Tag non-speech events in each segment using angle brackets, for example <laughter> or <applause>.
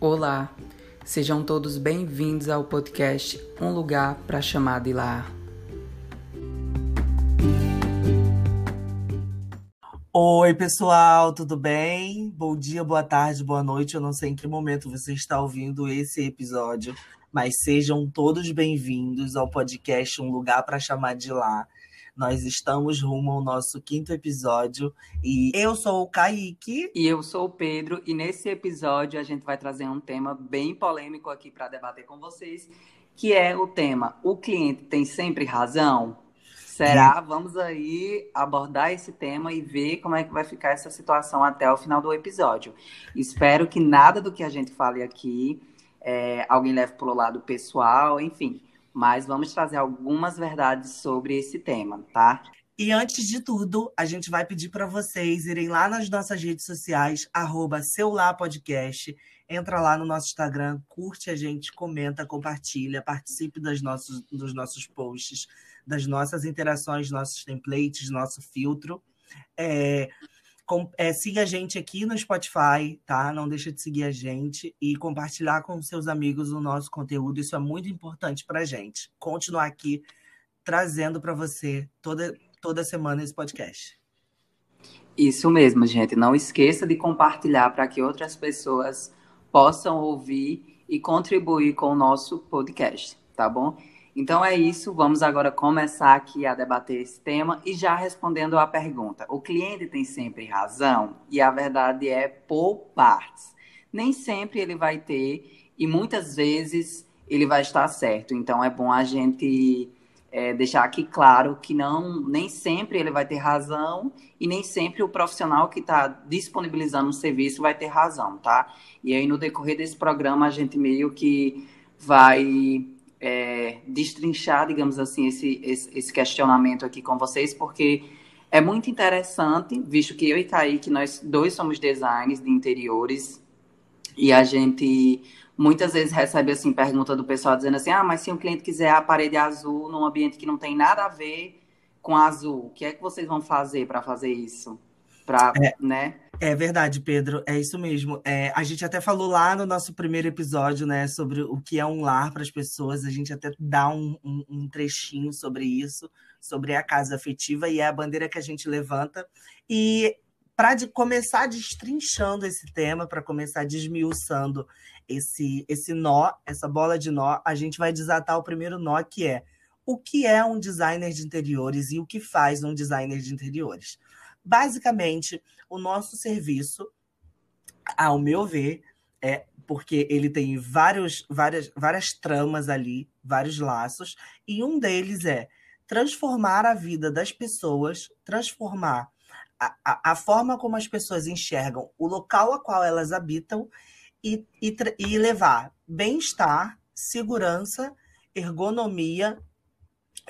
Olá, sejam todos bem-vindos ao podcast Um Lugar para Chamar de Lar. Oi, pessoal, tudo bem? Bom dia, boa tarde, boa noite. Eu não sei em que momento você está ouvindo esse episódio, mas sejam todos bem-vindos ao podcast Um Lugar para Chamar de Lar. Nós estamos rumo ao nosso quinto episódio e eu sou o Kaique. E eu sou o Pedro, e nesse episódio a gente vai trazer um tema bem polêmico aqui para debater com vocês, que é o tema: o cliente tem sempre razão? Será? Vamos aí abordar esse tema e ver como é que vai ficar essa situação até o final do episódio. Espero que nada do que a gente fale aqui é, alguém leve para o lado pessoal, enfim mas vamos trazer algumas verdades sobre esse tema, tá? E antes de tudo, a gente vai pedir para vocês irem lá nas nossas redes sociais, arroba Podcast. Entra lá no nosso Instagram, curte a gente, comenta, compartilha, participe das nossos, dos nossos posts, das nossas interações, nossos templates, nosso filtro. É, com, é, siga a gente aqui no Spotify, tá? Não deixa de seguir a gente e compartilhar com seus amigos o nosso conteúdo. Isso é muito importante para gente. Continuar aqui trazendo para você toda, toda semana esse podcast. Isso mesmo, gente. Não esqueça de compartilhar para que outras pessoas possam ouvir e contribuir com o nosso podcast, tá bom? Então é isso, vamos agora começar aqui a debater esse tema e já respondendo à pergunta: o cliente tem sempre razão? E a verdade é por partes. Nem sempre ele vai ter e muitas vezes ele vai estar certo. Então é bom a gente é, deixar aqui claro que não nem sempre ele vai ter razão e nem sempre o profissional que está disponibilizando o serviço vai ter razão, tá? E aí no decorrer desse programa a gente meio que vai é, destrinchar, digamos assim, esse, esse, esse, questionamento aqui com vocês, porque é muito interessante, visto que eu e Kaique, nós dois somos designers de interiores, e a gente muitas vezes recebe assim pergunta do pessoal dizendo assim: ah, mas se um cliente quiser a parede azul num ambiente que não tem nada a ver com azul, o que é que vocês vão fazer para fazer isso? Para, é. né? É verdade, Pedro, é isso mesmo. É, a gente até falou lá no nosso primeiro episódio, né, sobre o que é um lar para as pessoas. A gente até dá um, um, um, trechinho sobre isso, sobre a casa afetiva, e é a bandeira que a gente levanta. E para começar destrinchando esse tema, para começar desmiuçando esse, esse nó, essa bola de nó, a gente vai desatar o primeiro nó, que é o que é um designer de interiores e o que faz um designer de interiores. Basicamente, o nosso serviço, ao meu ver, é porque ele tem vários, várias, várias tramas ali, vários laços, e um deles é transformar a vida das pessoas, transformar a, a, a forma como as pessoas enxergam o local a qual elas habitam e, e, e levar bem-estar, segurança, ergonomia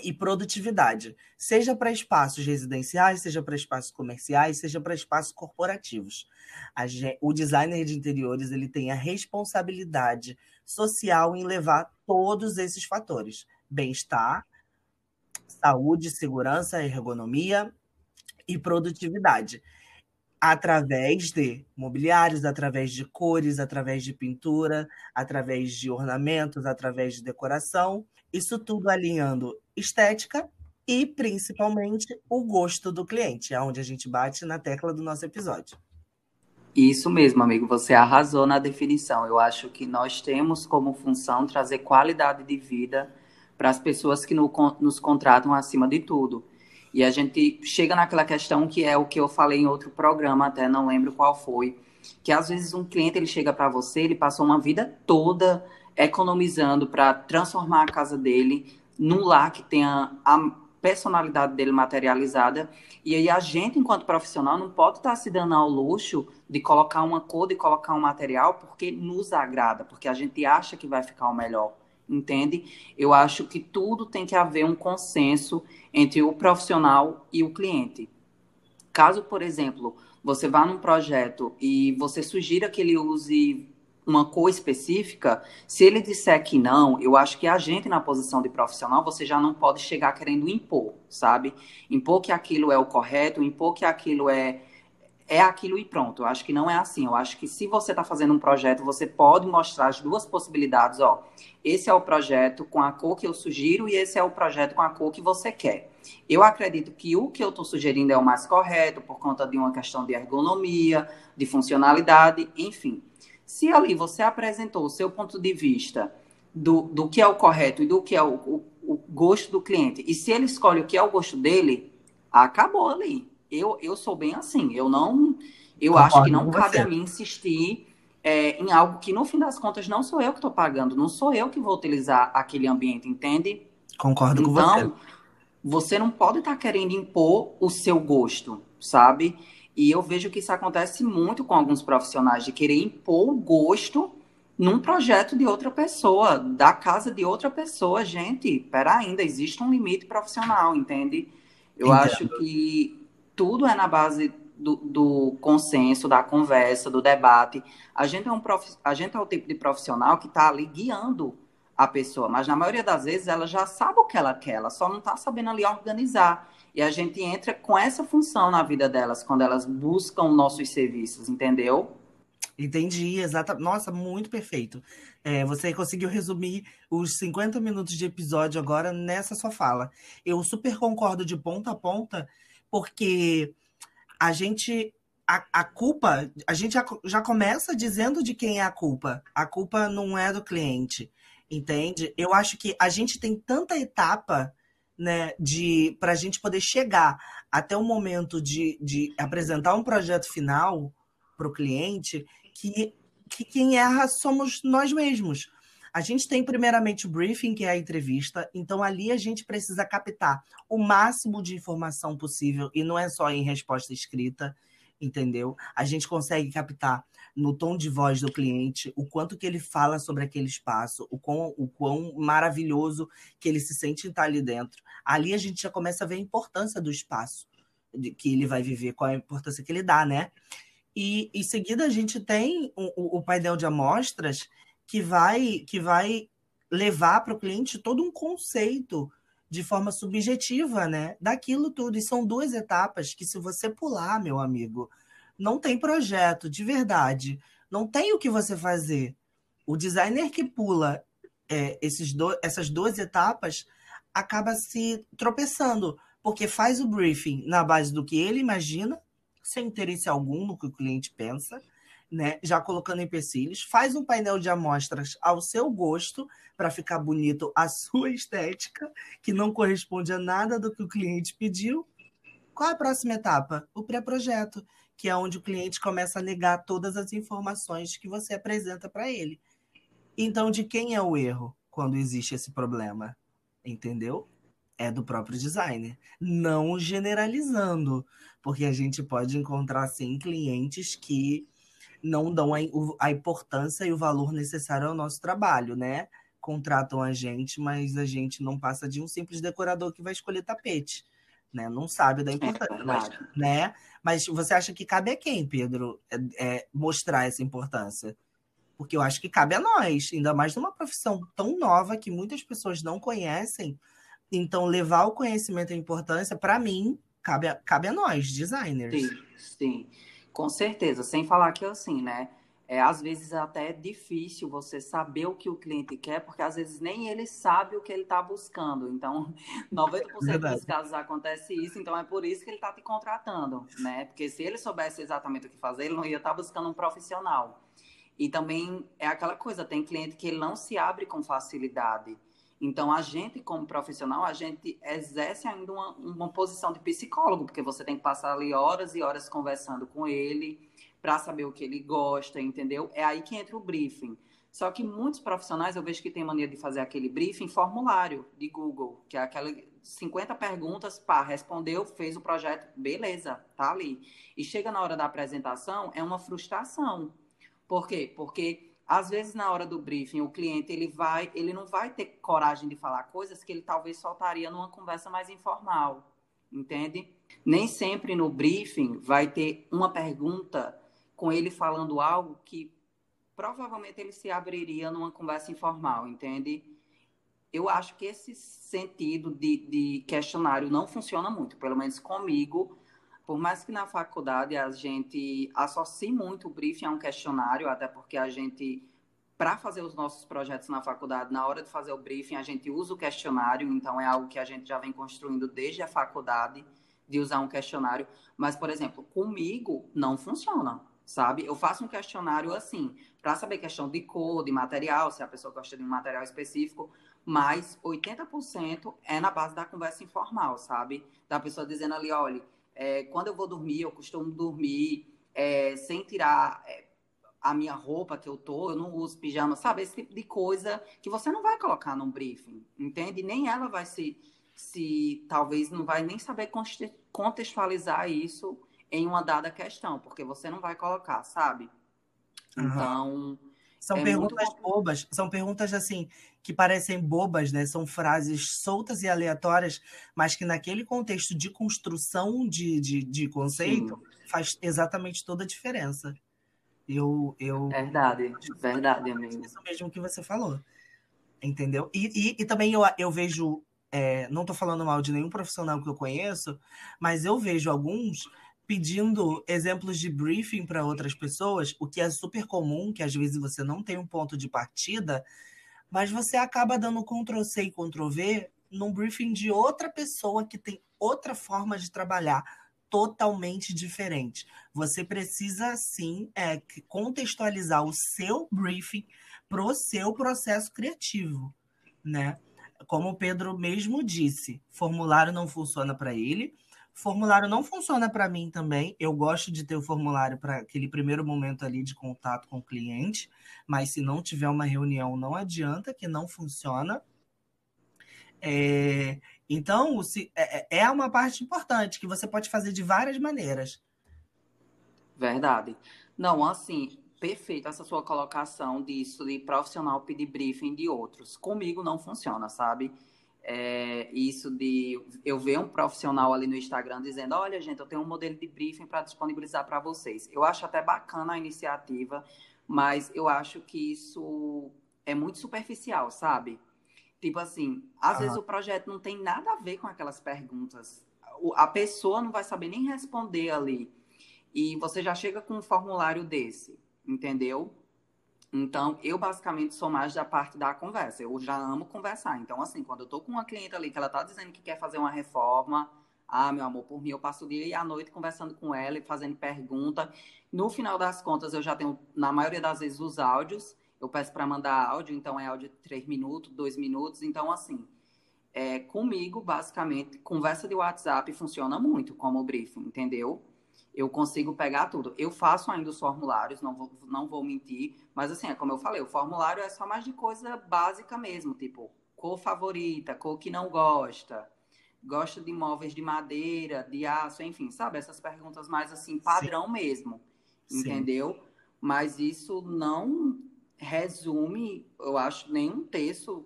e produtividade, seja para espaços residenciais, seja para espaços comerciais, seja para espaços corporativos. o designer de interiores ele tem a responsabilidade social em levar todos esses fatores: bem-estar, saúde, segurança, ergonomia e produtividade. Através de mobiliários, através de cores, através de pintura, através de ornamentos, através de decoração isso tudo alinhando estética e principalmente o gosto do cliente, é onde a gente bate na tecla do nosso episódio. Isso mesmo, amigo, você arrasou na definição. Eu acho que nós temos como função trazer qualidade de vida para as pessoas que nos contratam acima de tudo. E a gente chega naquela questão que é o que eu falei em outro programa, até não lembro qual foi, que às vezes um cliente ele chega para você, ele passou uma vida toda economizando para transformar a casa dele num lar que tenha a personalidade dele materializada. E aí a gente, enquanto profissional, não pode estar se dando ao luxo de colocar uma cor, de colocar um material, porque nos agrada, porque a gente acha que vai ficar o melhor. Entende? Eu acho que tudo tem que haver um consenso entre o profissional e o cliente. Caso, por exemplo, você vá num projeto e você sugira que ele use uma cor específica, se ele disser que não, eu acho que a gente, na posição de profissional, você já não pode chegar querendo impor, sabe? Impor que aquilo é o correto, impor que aquilo é, é aquilo e pronto. Eu acho que não é assim. Eu acho que se você está fazendo um projeto, você pode mostrar as duas possibilidades. Ó, esse é o projeto com a cor que eu sugiro e esse é o projeto com a cor que você quer. Eu acredito que o que eu estou sugerindo é o mais correto por conta de uma questão de ergonomia, de funcionalidade, enfim. Se ali você apresentou o seu ponto de vista do, do que é o correto e do que é o, o, o gosto do cliente, e se ele escolhe o que é o gosto dele, acabou ali eu, eu sou bem assim. Eu não. Eu Concordo acho que não cabe você. a mim insistir é, em algo que, no fim das contas, não sou eu que estou pagando, não sou eu que vou utilizar aquele ambiente, entende? Concordo então, com você. Então, você não pode estar tá querendo impor o seu gosto, sabe? E eu vejo que isso acontece muito com alguns profissionais, de querer impor o gosto num projeto de outra pessoa, da casa de outra pessoa. Gente, pera ainda, existe um limite profissional, entende? Eu Entendo. acho que tudo é na base do, do, consenso, da conversa, do debate. A gente é, um prof... a gente é o tipo de profissional que está ali guiando a pessoa, mas na maioria das vezes ela já sabe o que ela quer, ela só não está sabendo ali organizar. E a gente entra com essa função na vida delas, quando elas buscam nossos serviços, entendeu? Entendi, exata. Nossa, muito perfeito. É, você conseguiu resumir os 50 minutos de episódio agora nessa sua fala. Eu super concordo de ponta a ponta porque a gente a, a, culpa, a gente já, já, começa dizendo de quem é a culpa. A culpa não é do cliente, entende? Eu acho que a gente tem tanta etapa, né, de para a gente poder chegar até o momento de, de apresentar um projeto final para o cliente, que, que quem erra somos nós mesmos. A gente tem primeiramente o briefing, que é a entrevista, então ali a gente precisa captar o máximo de informação possível, e não é só em resposta escrita, entendeu? A gente consegue captar no tom de voz do cliente o quanto que ele fala sobre aquele espaço, o quão, o quão maravilhoso que ele se sente estar ali dentro. Ali a gente já começa a ver a importância do espaço que ele vai viver, qual é a importância que ele dá, né? E em seguida a gente tem o, o painel de amostras que vai que vai levar para o cliente todo um conceito de forma subjetiva, né, daquilo tudo. E são duas etapas que se você pular, meu amigo, não tem projeto de verdade, não tem o que você fazer. O designer que pula é, esses do, essas duas etapas acaba se tropeçando, porque faz o briefing na base do que ele imagina, sem interesse algum no que o cliente pensa, né, já colocando empecilhos, faz um painel de amostras ao seu gosto para ficar bonito a <laughs> sua estética, que não corresponde a nada do que o cliente pediu. Qual é a próxima etapa? O pré-projeto, que é onde o cliente começa a negar todas as informações que você apresenta para ele. Então, de quem é o erro quando existe esse problema? Entendeu? É do próprio designer. Não generalizando, porque a gente pode encontrar, sim, clientes que não dão a, importância e o valor necessário ao nosso trabalho, né? Contratam a gente, mas a gente não passa de um simples decorador que vai escolher tapete. Né? Não sabe da é importância, é mas, né? Mas você acha que cabe a quem, Pedro, é, é, mostrar essa importância? Porque eu acho que cabe a nós, ainda mais numa profissão tão nova que muitas pessoas não conhecem. Então, levar o conhecimento e a importância, para mim, cabe a, cabe a nós, designers. Sim, sim. Com certeza, sem falar que assim, né? É, às vezes até é difícil você saber o que o cliente quer, porque às vezes nem ele sabe o que ele está buscando. Então, <laughs> 90% Verdade. dos casos acontece isso, então é por isso que ele está te contratando, né? Porque se ele soubesse exatamente o que fazer, ele não ia estar tá buscando um profissional. E também é aquela coisa, tem cliente que ele não se abre com facilidade. Então, a gente, como profissional, a gente exerce ainda uma, uma posição de psicólogo, porque você tem que passar ali horas e horas conversando com ele para saber o que ele gosta, entendeu? É aí que entra o briefing. Só que muitos profissionais eu vejo que tem mania de fazer aquele briefing formulário de Google, que é aquela 50 perguntas, pá, respondeu, fez o projeto, beleza, tá ali. E chega na hora da apresentação, é uma frustração. Por quê? Porque às vezes na hora do briefing o cliente ele vai ele não vai ter coragem de falar coisas que ele talvez soltaria numa conversa mais informal entende? Nem sempre no briefing vai ter uma pergunta com ele falando algo que provavelmente ele se abriria numa conversa informal entende? Eu acho que esse sentido de, de questionário não funciona muito pelo menos comigo por mais que na faculdade a gente associe muito o briefing a um questionário, até porque a gente, para fazer os nossos projetos na faculdade, na hora de fazer o briefing, a gente usa o questionário, então é algo que a gente já vem construindo desde a faculdade, de usar um questionário. Mas, por exemplo, comigo não funciona sabe? Eu faço um questionário assim, para saber questão de cor, de material, se a pessoa gosta de um material específico, mas 80% é na base da conversa informal, sabe? Da pessoa dizendo ali, olha, é, quando eu vou dormir, eu costumo dormir é, sem tirar é, a minha roupa que eu tô, eu não uso pijama, sabe? Esse tipo de coisa que você não vai colocar num briefing, entende? Nem ela vai se, se talvez não vai nem saber contextualizar isso em uma dada questão, porque você não vai colocar, sabe? Então. São é perguntas muito... bobas, são perguntas assim que parecem bobas, né? São frases soltas e aleatórias, mas que naquele contexto de construção de, de, de conceito Sim. faz exatamente toda a diferença. Eu, eu verdade, verdade, amigo. Isso mesmo que você falou, entendeu? E, e, e também eu, eu vejo, é, não estou falando mal de nenhum profissional que eu conheço, mas eu vejo alguns pedindo exemplos de briefing para outras pessoas, o que é super comum, que às vezes você não tem um ponto de partida, mas você acaba dando Ctrl C e Ctrl V num briefing de outra pessoa que tem outra forma de trabalhar totalmente diferente. Você precisa sim é, contextualizar o seu briefing para o seu processo criativo, né? Como o Pedro mesmo disse, formulário não funciona para ele Formulário não funciona para mim também. Eu gosto de ter o formulário para aquele primeiro momento ali de contato com o cliente, mas se não tiver uma reunião, não adianta, que não funciona. É, então, se, é, é, é uma parte importante que você pode fazer de várias maneiras. Verdade. Não, assim, perfeito essa sua colocação disso de profissional pedir briefing de outros. Comigo não funciona, sabe? É, isso de eu ver um profissional ali no Instagram dizendo: olha, gente, eu tenho um modelo de briefing para disponibilizar para vocês. Eu acho até bacana a iniciativa, mas eu acho que isso é muito superficial, sabe? Tipo assim, às vezes o projeto não tem nada a ver com aquelas perguntas. A pessoa não vai saber nem responder ali. E você já chega com um formulário desse, entendeu? Então, eu basicamente sou mais da parte da conversa. Eu já amo conversar. Então, assim, quando eu tô com uma cliente ali que ela tá dizendo que quer fazer uma reforma, ah, meu amor, por mim eu passo o dia e a noite conversando com ela e fazendo pergunta. No final das contas, eu já tenho, na maioria das vezes, os áudios. Eu peço para mandar áudio, então é áudio de 3 minutos, 2 minutos. Então, assim, é, comigo, basicamente, conversa de WhatsApp funciona muito como briefing, entendeu? Eu consigo pegar tudo. Eu faço ainda os formulários, não vou, não vou mentir, mas assim, é como eu falei, o formulário é só mais de coisa básica mesmo, tipo, cor favorita, cor que não gosta, gosta de móveis de madeira, de aço, enfim, sabe? Essas perguntas mais assim, padrão Sim. mesmo, entendeu? Sim. Mas isso não resume, eu acho, nenhum terço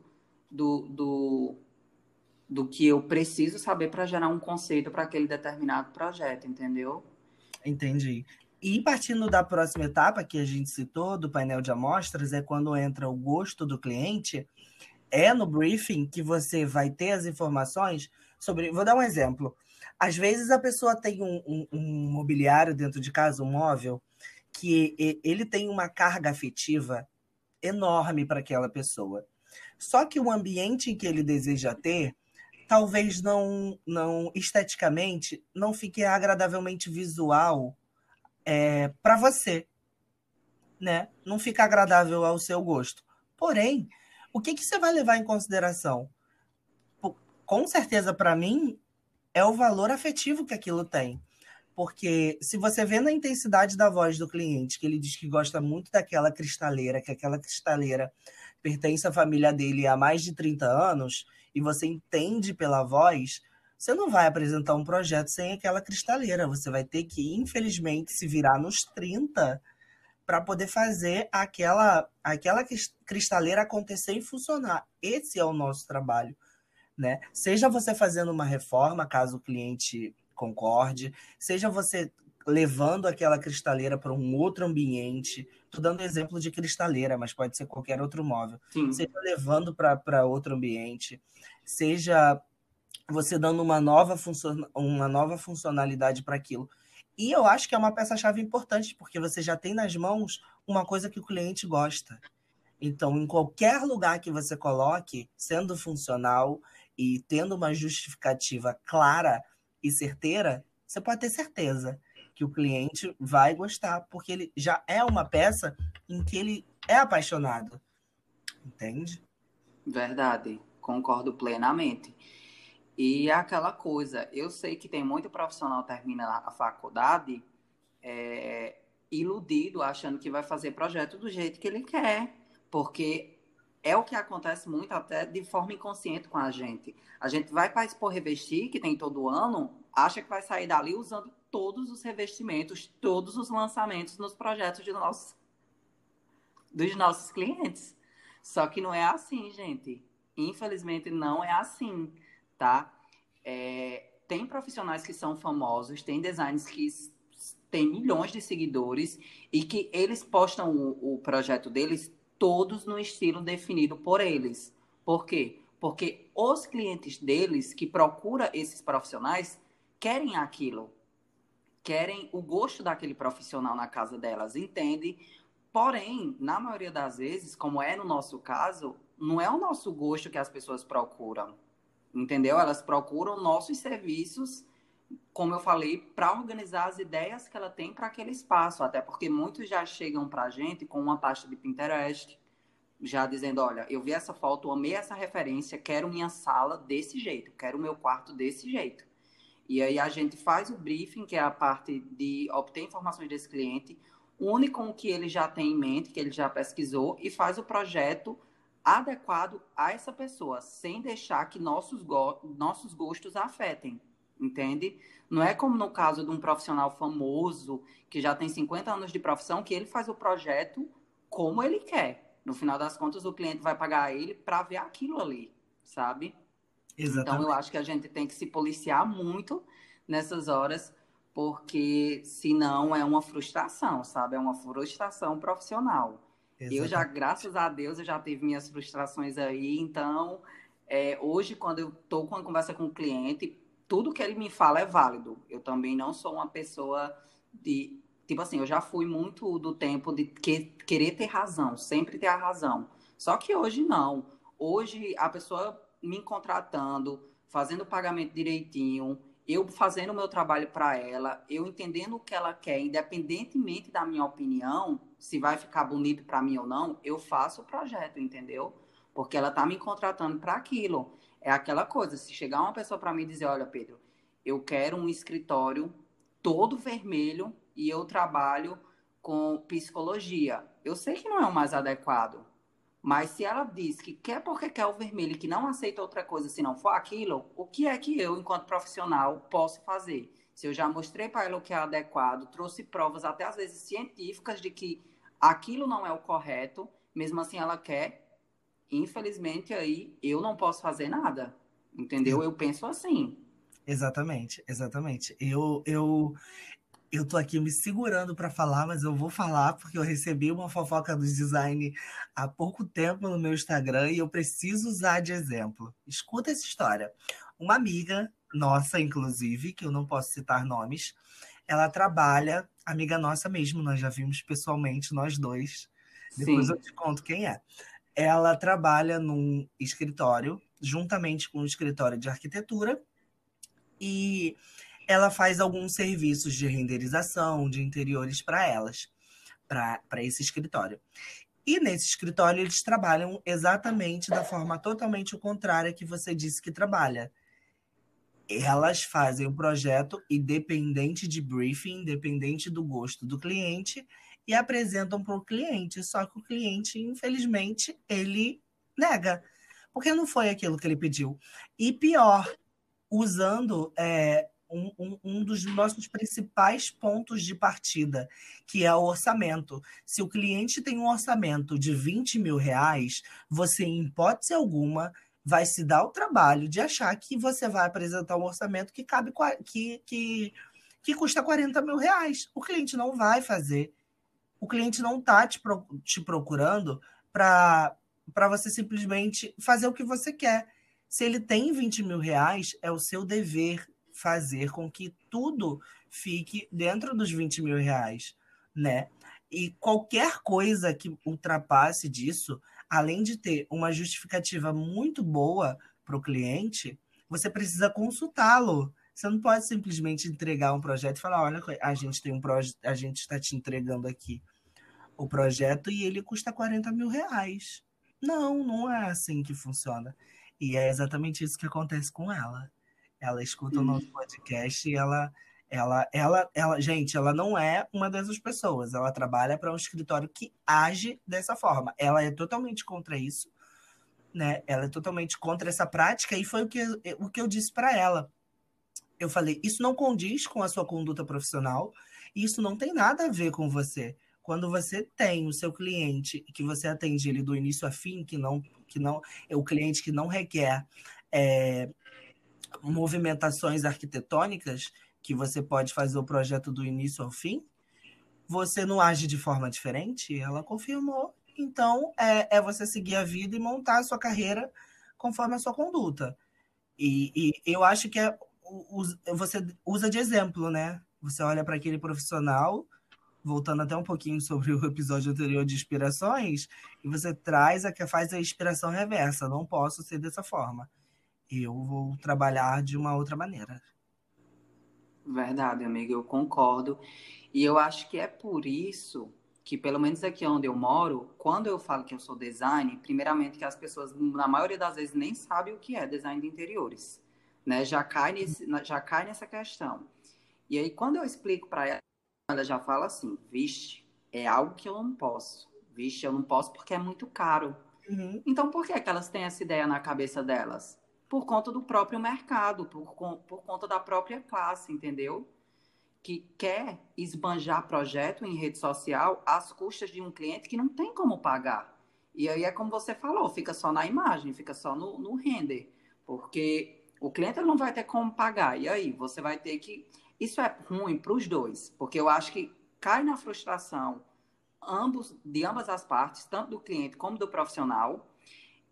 do, do, do que eu preciso saber para gerar um conceito para aquele determinado projeto, entendeu? Entendi. E partindo da próxima etapa que a gente citou, do painel de amostras, é quando entra o gosto do cliente. É no briefing que você vai ter as informações sobre. Vou dar um exemplo. Às vezes a pessoa tem um, um, um mobiliário dentro de casa, um móvel, que ele tem uma carga afetiva enorme para aquela pessoa. Só que o ambiente em que ele deseja ter talvez não, não esteticamente, não fique agradavelmente visual é, para você, né? Não fica agradável ao seu gosto. Porém, o que, que você vai levar em consideração? Com certeza, para mim, é o valor afetivo que aquilo tem. Porque se você vê na intensidade da voz do cliente, que ele diz que gosta muito daquela cristaleira, que aquela cristaleira pertence à família dele há mais de 30 anos, e você entende pela voz, você não vai apresentar um projeto sem aquela cristaleira. Você vai ter que, infelizmente, se virar nos 30 para poder fazer aquela, aquela cristaleira acontecer e funcionar. Esse é o nosso trabalho. Né? Seja você fazendo uma reforma, caso o cliente concorde, seja você levando aquela cristaleira para um outro ambiente. Estou dando exemplo de cristaleira, mas pode ser qualquer outro móvel. Sim. Seja levando para outro ambiente, seja você dando uma nova, funcion... uma nova funcionalidade para aquilo. E eu acho que é uma peça-chave importante, porque você já tem nas mãos uma coisa que o cliente gosta. Então, em qualquer lugar que você coloque, sendo funcional e tendo uma justificativa clara e certeira, você pode ter certeza que o cliente vai gostar, porque ele já é uma peça em que ele é apaixonado. Entende? Verdade, concordo plenamente. E aquela coisa, eu sei que tem muito profissional termina a faculdade é, iludido, achando que vai fazer projeto do jeito que ele quer, porque é o que acontece muito até de forma inconsciente com a gente. A gente vai para expor revestir, que tem todo ano, acha que vai sair dali usando todos os revestimentos, todos os lançamentos nos projetos de nossos, dos nossos clientes. Só que não é assim, gente. Infelizmente, não é assim tá? É, tem profissionais que são famosos, tem designers que têm milhões de seguidores e que eles postam o, o projeto deles todos no estilo definido por eles. Por quê? Porque os clientes deles que procuram esses profissionais querem aquilo, querem o gosto daquele profissional na casa delas, entende? Porém, na maioria das vezes, como é no nosso caso, não é o nosso gosto que as pessoas procuram entendeu? Elas procuram nossos serviços, como eu falei, para organizar as ideias que ela tem para aquele espaço, até porque muitos já chegam para a gente com uma pasta de Pinterest, já dizendo, olha, eu vi essa foto, amei essa referência, quero minha sala desse jeito, quero meu quarto desse jeito. E aí a gente faz o briefing, que é a parte de obter informações desse cliente, une com o que ele já tem em mente, que ele já pesquisou, e faz o projeto adequado a essa pessoa, sem deixar que nossos, go nossos gostos afetem, entende? Não é como no caso de um profissional famoso, que já tem 50 anos de profissão, que ele faz o projeto como ele quer. No final das contas, o cliente vai pagar ele para ver aquilo ali, sabe? Exatamente. Então, eu acho que a gente tem que se policiar muito nessas horas, porque senão é uma frustração, sabe? É uma frustração profissional. Exatamente. Eu já, graças a Deus, eu já tive minhas frustrações aí. Então, é, hoje, quando eu estou com uma conversa com o cliente, tudo que ele me fala é válido. Eu também não sou uma pessoa de. Tipo assim, eu já fui muito do tempo de que, querer ter razão, sempre ter a razão. Só que hoje não. Hoje, a pessoa me contratando, fazendo o pagamento direitinho, eu fazendo o meu trabalho para ela, eu entendendo o que ela quer, independentemente da minha opinião, se vai ficar bonito para mim ou não, eu faço o projeto, entendeu? Porque ela tá me contratando para aquilo. É aquela coisa, se chegar uma pessoa para mim e dizer, olha, Pedro, eu quero um escritório todo vermelho e eu trabalho com psicologia. Eu sei que não é o mais adequado, mas se ela diz que quer porque quer o vermelho e que não aceita outra coisa se não for aquilo, o que é que eu, enquanto profissional, posso fazer? Se eu já mostrei para ela o que é adequado, trouxe provas até às vezes científicas de que aquilo não é o correto, mesmo assim ela quer, infelizmente aí eu não posso fazer nada. Entendeu? Eu penso assim. Exatamente, exatamente. Eu eu eu tô aqui me segurando para falar, mas eu vou falar porque eu recebi uma fofoca do design há pouco tempo no meu Instagram e eu preciso usar de exemplo. Escuta essa história. Uma amiga nossa, inclusive, que eu não posso citar nomes, ela trabalha, amiga nossa mesmo, nós já vimos pessoalmente, nós dois. Depois Sim. eu te conto quem é. Ela trabalha num escritório, juntamente com um escritório de arquitetura, e ela faz alguns serviços de renderização de interiores para elas, para esse escritório. E nesse escritório eles trabalham exatamente da forma totalmente contrária que você disse que trabalha elas fazem o projeto independente de briefing, independente do gosto do cliente e apresentam para o cliente. Só que o cliente, infelizmente, ele nega, porque não foi aquilo que ele pediu. E pior, usando é, um, um, um, dos nossos principais pontos de partida, que é o orçamento. Se o cliente tem um orçamento de 20 mil reais, você, em hipótese alguma, vai se dar o trabalho de achar que você vai apresentar um orçamento que cabe que, que, que custa 40 mil reais. O cliente não vai fazer. O cliente não está te, te procurando para você simplesmente fazer o que você quer. Se ele tem 20 mil reais, é o seu dever fazer com que tudo fique dentro dos 20 mil reais, né? E qualquer coisa que ultrapasse disso, além de ter uma justificativa muito boa para o cliente, você precisa consultá-lo. Você não pode simplesmente entregar um projeto e falar: olha, a gente tem um projeto, a gente está te entregando aqui o projeto e ele custa 40 mil reais. Não, não é assim que funciona. E é exatamente isso que acontece com ela. Ela escuta o nosso podcast e ela, ela, ela, ela, gente, ela não é uma dessas pessoas. Ela trabalha para um escritório que age dessa forma. Ela é totalmente contra isso, né? Ela é totalmente contra essa prática e foi o que, o que eu disse para ela. Eu falei, isso não condiz com a sua conduta profissional, isso não tem nada a ver com você. Quando você tem o seu cliente que você atende ele do início a fim, que não, que não é o cliente que não requer é, movimentações arquitetônicas, que você pode fazer o projeto do início ao fim, você não age de forma diferente? Ela confirmou. Então, é, é você seguir a vida e montar a sua carreira conforme a sua conduta. E, e eu acho que é, você usa de exemplo, né? Você olha para aquele profissional voltando até um pouquinho sobre o episódio anterior de inspirações, e você traz a que faz a inspiração reversa. Não posso ser dessa forma. Eu vou trabalhar de uma outra maneira. Verdade, amiga, eu concordo. E eu acho que é por isso que, pelo menos aqui onde eu moro, quando eu falo que eu sou design, primeiramente que as pessoas, na maioria das vezes, nem sabem o que é design de interiores. Né? Já, cai nesse, já cai nessa questão. E aí, quando eu explico para ela, ela já fala assim: vixe, é algo que eu não posso. Vixe, eu não posso porque é muito caro. Uhum. Então, por que, que elas têm essa ideia na cabeça delas? Por conta do próprio mercado, por, por conta da própria classe, entendeu? Que quer esbanjar projeto em rede social às custas de um cliente que não tem como pagar. E aí é como você falou, fica só na imagem, fica só no, no render. Porque o cliente não vai ter como pagar. E aí, você vai ter que isso é ruim para os dois, porque eu acho que cai na frustração ambos, de ambas as partes, tanto do cliente como do profissional,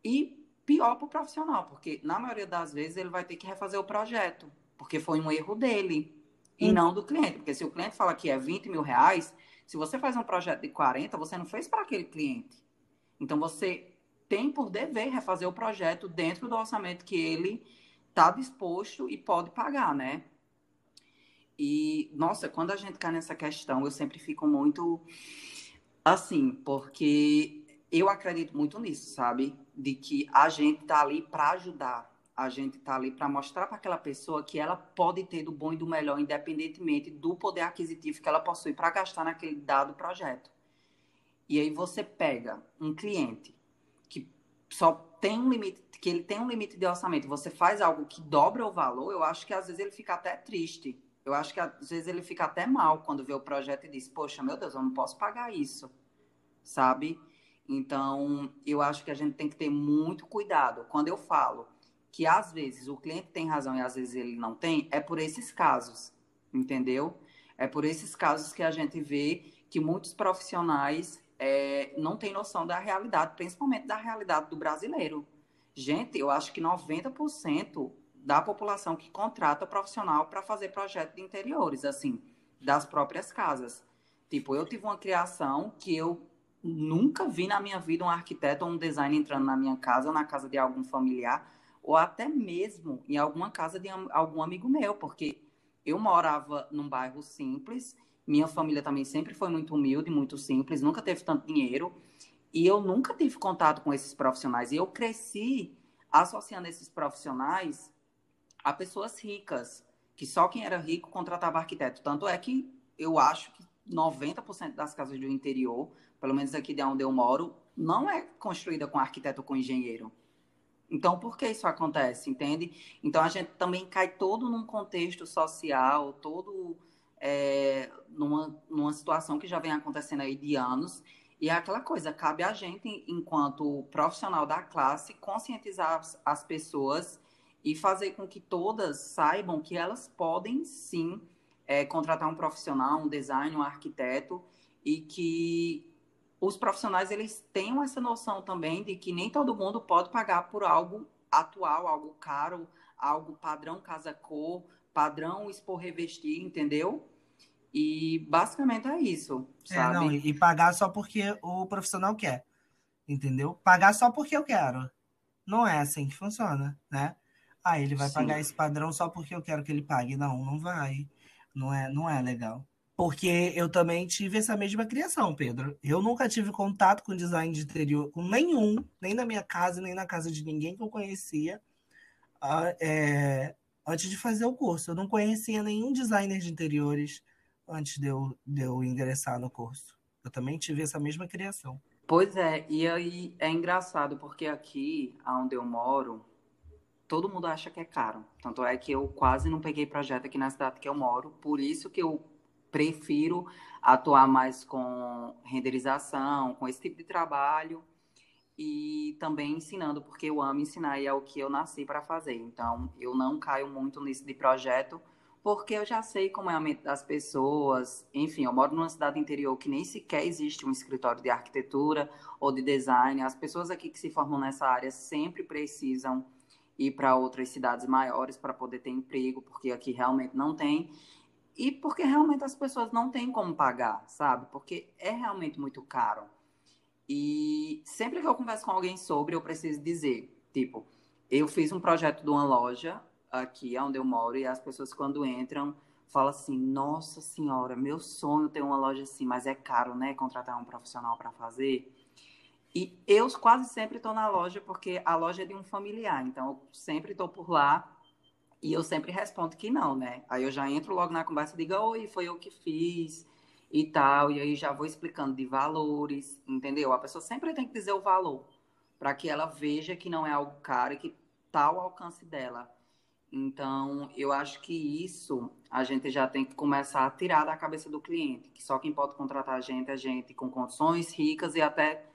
e pior para o profissional, porque na maioria das vezes ele vai ter que refazer o projeto, porque foi um erro dele e hum. não do cliente. Porque se o cliente fala que é 20 mil reais, se você faz um projeto de 40, você não fez para aquele cliente. Então você tem por dever refazer o projeto dentro do orçamento que ele está disposto e pode pagar, né? E, nossa, quando a gente cai nessa questão, eu sempre fico muito assim, porque eu acredito muito nisso, sabe? De que a gente tá ali para ajudar, a gente tá ali para mostrar para aquela pessoa que ela pode ter do bom e do melhor, independentemente do poder aquisitivo que ela possui para gastar naquele dado projeto. E aí você pega um cliente que só tem um limite, que ele tem um limite de orçamento, você faz algo que dobra o valor, eu acho que às vezes ele fica até triste eu acho que às vezes ele fica até mal quando vê o projeto e diz: Poxa, meu Deus, eu não posso pagar isso, sabe? Então, eu acho que a gente tem que ter muito cuidado. Quando eu falo que às vezes o cliente tem razão e às vezes ele não tem, é por esses casos, entendeu? É por esses casos que a gente vê que muitos profissionais é, não têm noção da realidade, principalmente da realidade do brasileiro. Gente, eu acho que 90% da população que contrata profissional para fazer projeto de interiores, assim, das próprias casas. Tipo, eu tive uma criação que eu nunca vi na minha vida um arquiteto ou um designer entrando na minha casa, na casa de algum familiar, ou até mesmo em alguma casa de algum amigo meu, porque eu morava num bairro simples, minha família também sempre foi muito humilde, muito simples, nunca teve tanto dinheiro, e eu nunca tive contato com esses profissionais. E eu cresci associando esses profissionais a pessoas ricas, que só quem era rico contratava arquiteto. Tanto é que eu acho que 90% das casas do interior, pelo menos aqui de onde eu moro, não é construída com arquiteto ou com engenheiro. Então, por que isso acontece, entende? Então, a gente também cai todo num contexto social, todo é, numa, numa situação que já vem acontecendo aí de anos. E é aquela coisa, cabe a gente, enquanto profissional da classe, conscientizar as, as pessoas e fazer com que todas saibam que elas podem sim é, contratar um profissional, um designer, um arquiteto e que os profissionais eles tenham essa noção também de que nem todo mundo pode pagar por algo atual, algo caro, algo padrão casa-cor, padrão expor revestir, entendeu? E basicamente é isso, sabe? É, não, e pagar só porque o profissional quer, entendeu? Pagar só porque eu quero. Não é assim que funciona, né? Ah, ele vai Sim. pagar esse padrão só porque eu quero que ele pague. Não, não vai. Não é, não é legal. Porque eu também tive essa mesma criação, Pedro. Eu nunca tive contato com design de interior, com nenhum, nem na minha casa, nem na casa de ninguém que eu conhecia, é, antes de fazer o curso. Eu não conhecia nenhum designer de interiores antes de eu, de eu ingressar no curso. Eu também tive essa mesma criação. Pois é, e aí é engraçado, porque aqui, onde eu moro, todo mundo acha que é caro. Tanto é que eu quase não peguei projeto aqui na cidade que eu moro, por isso que eu prefiro atuar mais com renderização, com esse tipo de trabalho e também ensinando, porque eu amo ensinar e é o que eu nasci para fazer. Então, eu não caio muito nisso de projeto, porque eu já sei como é a mente das pessoas. Enfim, eu moro numa cidade interior que nem sequer existe um escritório de arquitetura ou de design. As pessoas aqui que se formam nessa área sempre precisam ir para outras cidades maiores para poder ter emprego, porque aqui realmente não tem. E porque realmente as pessoas não têm como pagar, sabe? Porque é realmente muito caro. E sempre que eu converso com alguém sobre, eu preciso dizer, tipo, eu fiz um projeto de uma loja aqui onde eu moro e as pessoas quando entram falam assim: "Nossa senhora, meu sonho ter uma loja assim, mas é caro, né, contratar um profissional para fazer". E eu quase sempre estou na loja, porque a loja é de um familiar, então eu sempre estou por lá e eu sempre respondo que não, né? Aí eu já entro logo na conversa e digo, oi, foi eu que fiz e tal, e aí já vou explicando de valores, entendeu? A pessoa sempre tem que dizer o valor, para que ela veja que não é algo caro e que está ao alcance dela. Então, eu acho que isso a gente já tem que começar a tirar da cabeça do cliente, que só quem pode contratar a gente é gente com condições ricas e até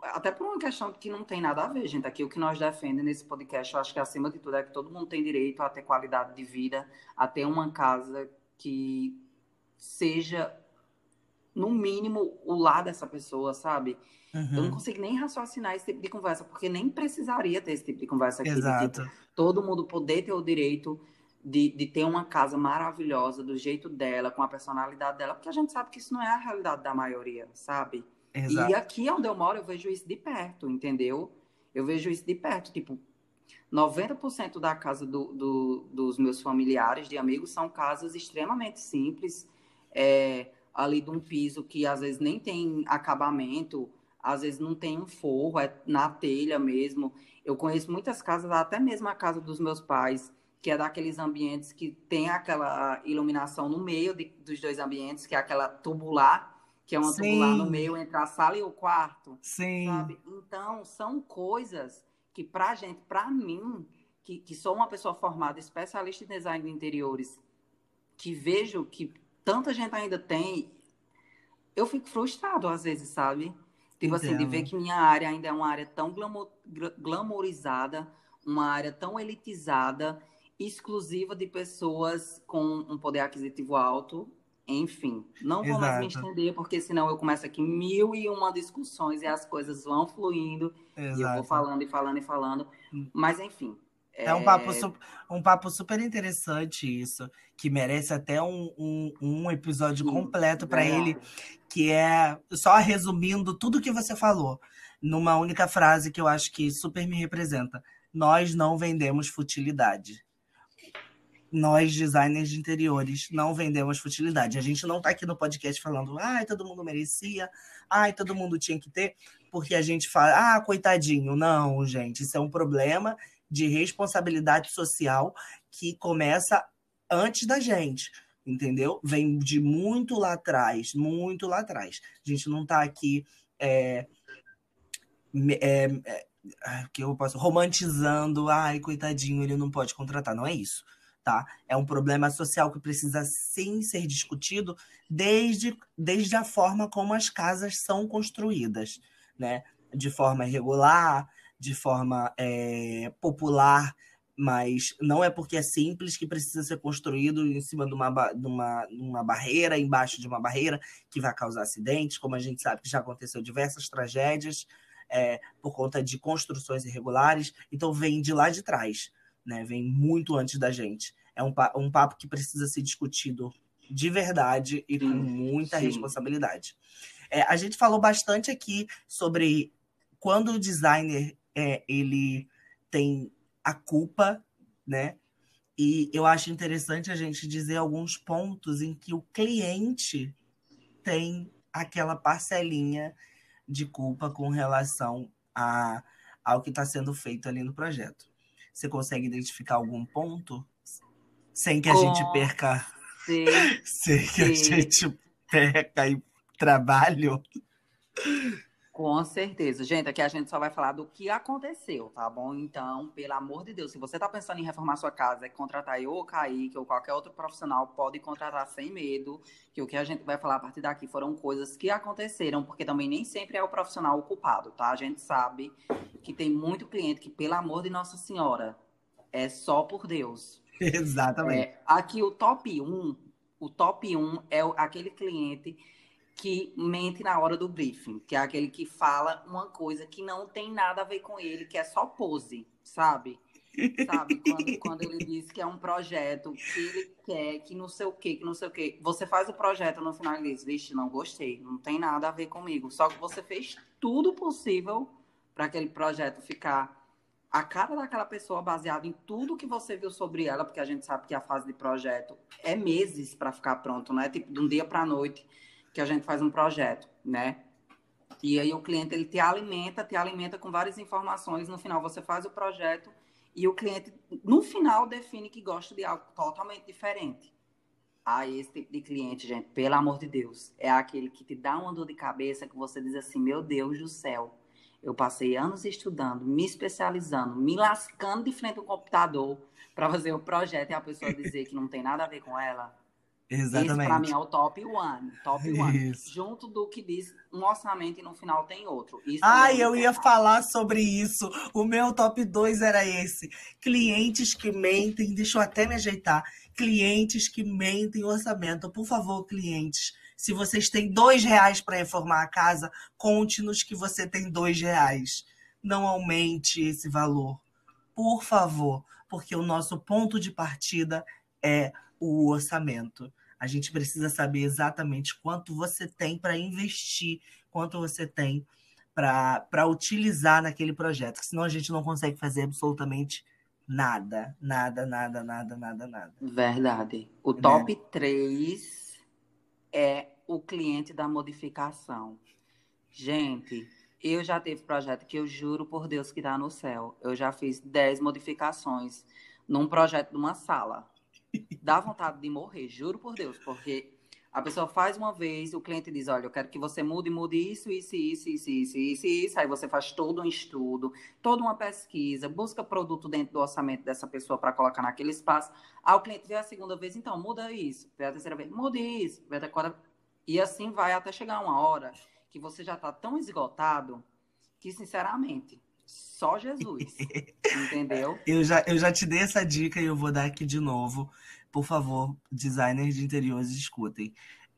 até por uma questão que não tem nada a ver, gente. Aqui o que nós defendemos nesse podcast, eu acho que acima de tudo é que todo mundo tem direito a ter qualidade de vida, a ter uma casa que seja, no mínimo, o lar dessa pessoa, sabe? Uhum. Eu não consigo nem raciocinar esse tipo de conversa, porque nem precisaria ter esse tipo de conversa aqui. Exato. De, tipo, todo mundo poder ter o direito de, de ter uma casa maravilhosa, do jeito dela, com a personalidade dela, porque a gente sabe que isso não é a realidade da maioria, sabe? Exato. E aqui onde eu moro, eu vejo isso de perto, entendeu? Eu vejo isso de perto. Tipo, 90% da casa do, do, dos meus familiares, de amigos, são casas extremamente simples, é, ali de um piso que às vezes nem tem acabamento, às vezes não tem um forro, é na telha mesmo. Eu conheço muitas casas, até mesmo a casa dos meus pais, que é daqueles ambientes que tem aquela iluminação no meio de, dos dois ambientes, que é aquela tubular que é uma Sim. tubular no meio entre a sala e o quarto. Sim. Sabe? Então, são coisas que, pra gente, pra mim, que, que sou uma pessoa formada, especialista em design de interiores, que vejo que tanta gente ainda tem, eu fico frustrado às vezes, sabe? Tipo Entendo. assim, de ver que minha área ainda é uma área tão glamour, glamourizada, uma área tão elitizada, exclusiva de pessoas com um poder aquisitivo alto enfim, não vou Exato. mais me estender, porque senão eu começo aqui mil e uma discussões e as coisas vão fluindo. Exato. E eu vou falando e falando e falando. Hum. Mas, enfim. É, é um, papo, um papo super interessante isso, que merece até um, um, um episódio Sim, completo para ele, que é só resumindo tudo que você falou, numa única frase que eu acho que super me representa. Nós não vendemos futilidade nós, designers de interiores, não vendemos futilidade. A gente não está aqui no podcast falando, ai, todo mundo merecia, ai, todo mundo tinha que ter, porque a gente fala, ah, coitadinho. Não, gente, isso é um problema de responsabilidade social que começa antes da gente, entendeu? Vem de muito lá atrás, muito lá atrás. A gente não está aqui. É, é, é, que eu posso romantizando, ai, coitadinho, ele não pode contratar. Não é isso tá? É um problema social que precisa sim ser discutido desde, desde a forma como as casas são construídas, né? De forma irregular, de forma é, popular, mas não é porque é simples que precisa ser construído em cima de uma, de, uma, de uma barreira, embaixo de uma barreira, que vai causar acidentes, como a gente sabe que já aconteceu diversas tragédias é, por conta de construções irregulares. Então vem de lá de trás, né? Vem muito antes da gente. É um, um papo que precisa ser discutido de verdade e com muita Sim. responsabilidade. É, a gente falou bastante aqui sobre quando o designer é, ele tem a culpa, né? E eu acho interessante a gente dizer alguns pontos em que o cliente tem aquela parcelinha de culpa com relação a, ao que está sendo feito ali no projeto. Você consegue identificar algum ponto sem que a com... <laughs> gente perca Sim. sem que Sim. a gente perca aí trabalho? Com certeza. Gente, aqui a gente só vai falar do que aconteceu, tá bom? Então, pelo amor de Deus, se você tá pensando em reformar sua casa, é contratar eu ou Kaique ou qualquer outro profissional, pode contratar sem medo, que o que a gente vai falar a partir daqui foram coisas que aconteceram, porque também nem sempre é o profissional o culpado, tá? A gente sabe que tem muito cliente que, pelo amor de Nossa Senhora, é só por Deus. <laughs> Exatamente. É, aqui o top 1, o top 1 é aquele cliente que mente na hora do briefing, que é aquele que fala uma coisa que não tem nada a ver com ele, que é só pose, sabe? Sabe? Quando, quando ele diz que é um projeto que ele quer, que não sei o quê, que não sei o quê. Você faz o projeto no final e diz, vixe, não gostei, não tem nada a ver comigo. Só que você fez tudo possível para aquele projeto ficar a cara daquela pessoa baseado em tudo que você viu sobre ela, porque a gente sabe que a fase de projeto é meses para ficar pronto, não é tipo de um dia para a noite que a gente faz um projeto, né? E aí o cliente ele te alimenta, te alimenta com várias informações. No final você faz o projeto e o cliente no final define que gosta de algo totalmente diferente. Ah, esse tipo de cliente, gente, pelo amor de Deus, é aquele que te dá uma dor de cabeça que você diz assim, meu Deus do céu, eu passei anos estudando, me especializando, me lascando de frente ao computador para fazer o projeto e a pessoa dizer que não tem nada a ver com ela. Exatamente. Esse, para mim, é o top one. Top one. Isso. Junto do que diz um orçamento e no final tem outro. Isso Ai, eu ia falar sobre isso. O meu top 2 era esse. Clientes que mentem, deixa eu até me ajeitar. Clientes que mentem orçamento. Por favor, clientes. Se vocês têm dois reais para reformar a casa, conte-nos que você tem dois reais. Não aumente esse valor. Por favor, porque o nosso ponto de partida é o orçamento. A gente precisa saber exatamente quanto você tem para investir, quanto você tem para utilizar naquele projeto, senão a gente não consegue fazer absolutamente nada, nada, nada, nada, nada, nada. Verdade. O né? top 3 é o cliente da modificação. Gente, eu já teve projeto que eu juro por Deus que está no céu. Eu já fiz 10 modificações num projeto de uma sala dá vontade de morrer, juro por Deus, porque a pessoa faz uma vez, o cliente diz, olha, eu quero que você mude, mude isso, isso, isso, isso, isso, isso, isso. Aí você faz todo um estudo, toda uma pesquisa, busca produto dentro do orçamento dessa pessoa para colocar naquele espaço. Aí o cliente vê a segunda vez, então, muda isso. Vê a terceira vez, mude isso. Vê a quarta... E assim vai até chegar uma hora que você já está tão esgotado que, sinceramente, só Jesus. <laughs> entendeu? Eu já, eu já te dei essa dica e eu vou dar aqui de novo. Por favor, designers de interiores, escutem.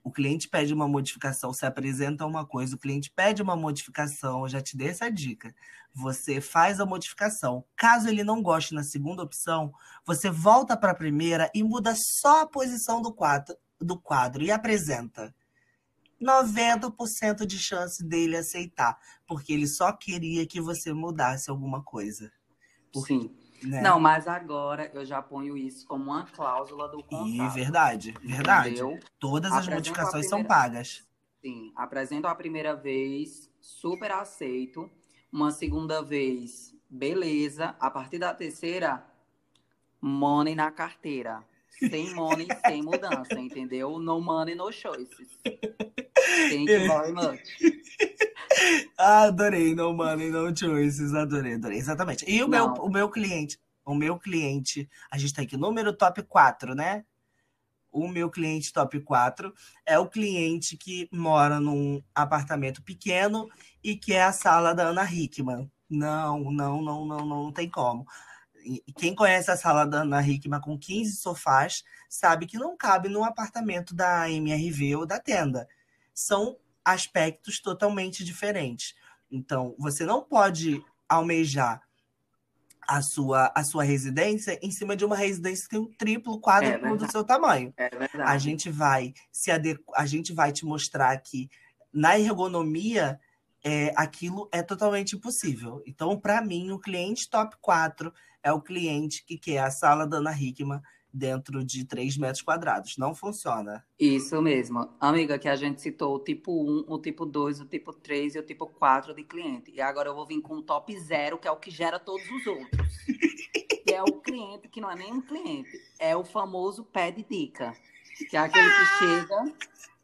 O cliente pede uma modificação, se apresenta uma coisa, o cliente pede uma modificação, eu já te dei essa dica. Você faz a modificação. Caso ele não goste na segunda opção, você volta para a primeira e muda só a posição do quadro, do quadro e apresenta. 90% de chance dele aceitar, porque ele só queria que você mudasse alguma coisa. Sim. Né? Não, mas agora eu já ponho isso como uma cláusula do contrato. E verdade, verdade. Entendeu? Todas as modificações primeira... são pagas. Sim, apresento a primeira vez, super aceito. Uma segunda vez, beleza. A partir da terceira, money na carteira. Sem money, sem mudança, entendeu? No money, no choices. Thank you very much. adorei, no money, no choices. Adorei, adorei. Exatamente. E o meu, o meu cliente, o meu cliente, a gente tá aqui, número top 4, né? O meu cliente top 4 é o cliente que mora num apartamento pequeno e que é a sala da Ana Hickman. Não, não, não, não, não, não tem como quem conhece a sala da Ana Hickman com 15 sofás sabe que não cabe num apartamento da MRV ou da tenda. São aspectos totalmente diferentes. Então, você não pode almejar a sua, a sua residência em cima de uma residência que tem um triplo quadro é do seu tamanho. É verdade. A gente vai se a gente vai te mostrar que na ergonomia é, aquilo é totalmente impossível. Então, para mim, o cliente top 4 é o cliente que quer a sala da Ana Hickman dentro de 3 metros quadrados. Não funciona. Isso mesmo. Amiga, que a gente citou o tipo 1, o tipo 2, o tipo 3 e o tipo 4 de cliente. E agora eu vou vir com o top 0, que é o que gera todos os outros. que é o cliente que não é nem um cliente, é o famoso pé de dica. Que é aquele que chega,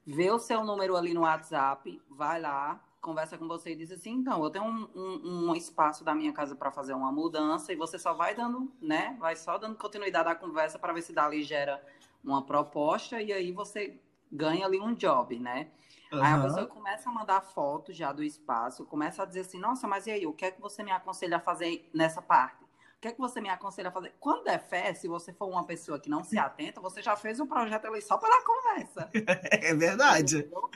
vê o seu número ali no WhatsApp, vai lá, conversa com você e diz assim, então, eu tenho um, um, um espaço da minha casa para fazer uma mudança e você só vai dando, né, vai só dando continuidade à conversa para ver se dali gera uma proposta e aí você ganha ali um job, né? Uhum. Aí a pessoa começa a mandar foto já do espaço, começa a dizer assim, nossa, mas e aí, o que é que você me aconselha a fazer nessa parte? O que é que você me aconselha a fazer? Quando é fé, se você for uma pessoa que não se atenta, você já fez um projeto ali só pela conversa. <laughs> É verdade. Entendeu?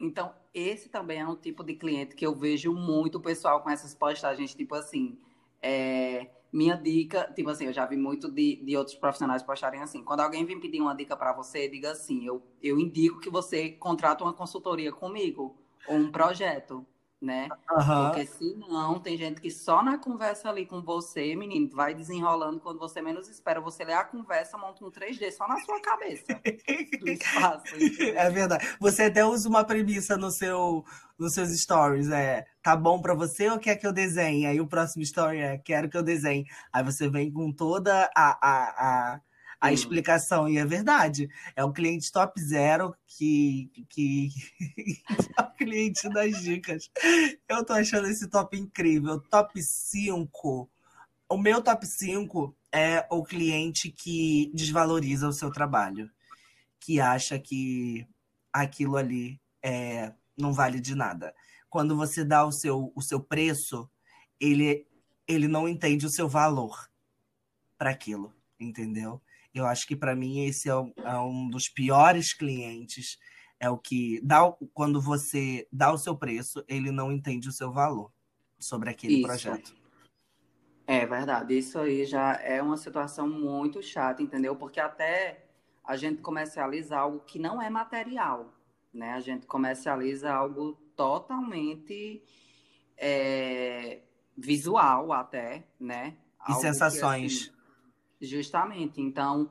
Então, esse também é um tipo de cliente que eu vejo muito pessoal com essas postagens, tipo assim, é, minha dica, tipo assim, eu já vi muito de, de outros profissionais postarem assim, quando alguém vem pedir uma dica para você, diga assim, eu, eu indico que você contrate uma consultoria comigo, ou um projeto, né? Uhum. Porque senão tem gente que só na conversa ali com você, menino, vai desenrolando quando você menos espera. Você lê a conversa, monta um 3D só na sua cabeça. <laughs> espaço. É verdade. Você até usa uma premissa no seu, nos seus stories, é tá bom para você ou quer que eu desenhe? Aí o próximo story é quero que eu desenhe. Aí você vem com toda a, a, a a hum. explicação, e é verdade. É um cliente top zero que, que <laughs> é o cliente das dicas. Eu tô achando esse top incrível. Top 5. O meu top 5 é o cliente que desvaloriza o seu trabalho, que acha que aquilo ali é, não vale de nada. Quando você dá o seu, o seu preço, ele, ele não entende o seu valor para aquilo, entendeu? Eu acho que para mim esse é um, é um, dos piores clientes. É o que dá quando você dá o seu preço, ele não entende o seu valor sobre aquele Isso. projeto. É verdade. Isso aí já é uma situação muito chata, entendeu? Porque até a gente comercializa algo que não é material, né? A gente comercializa algo totalmente é, visual até, né? E algo sensações. Que, assim, Justamente. Então,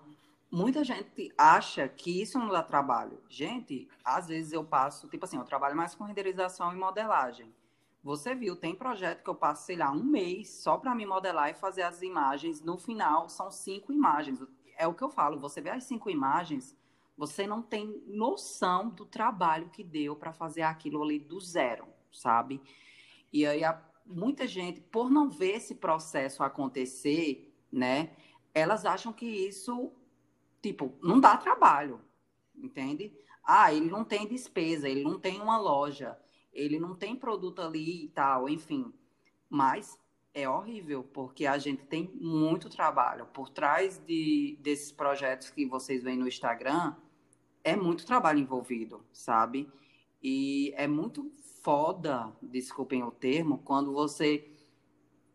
muita gente acha que isso não dá trabalho. Gente, às vezes eu passo, tipo assim, eu trabalho mais com renderização e modelagem. Você viu, tem projeto que eu passo, sei lá, um mês só para me modelar e fazer as imagens. No final, são cinco imagens. É o que eu falo, você vê as cinco imagens, você não tem noção do trabalho que deu para fazer aquilo ali do zero, sabe? E aí, muita gente, por não ver esse processo acontecer, né? Elas acham que isso, tipo, não dá trabalho, entende? Ah, ele não tem despesa, ele não tem uma loja, ele não tem produto ali e tal, enfim. Mas é horrível, porque a gente tem muito trabalho. Por trás de, desses projetos que vocês veem no Instagram, é muito trabalho envolvido, sabe? E é muito foda, desculpem o termo, quando você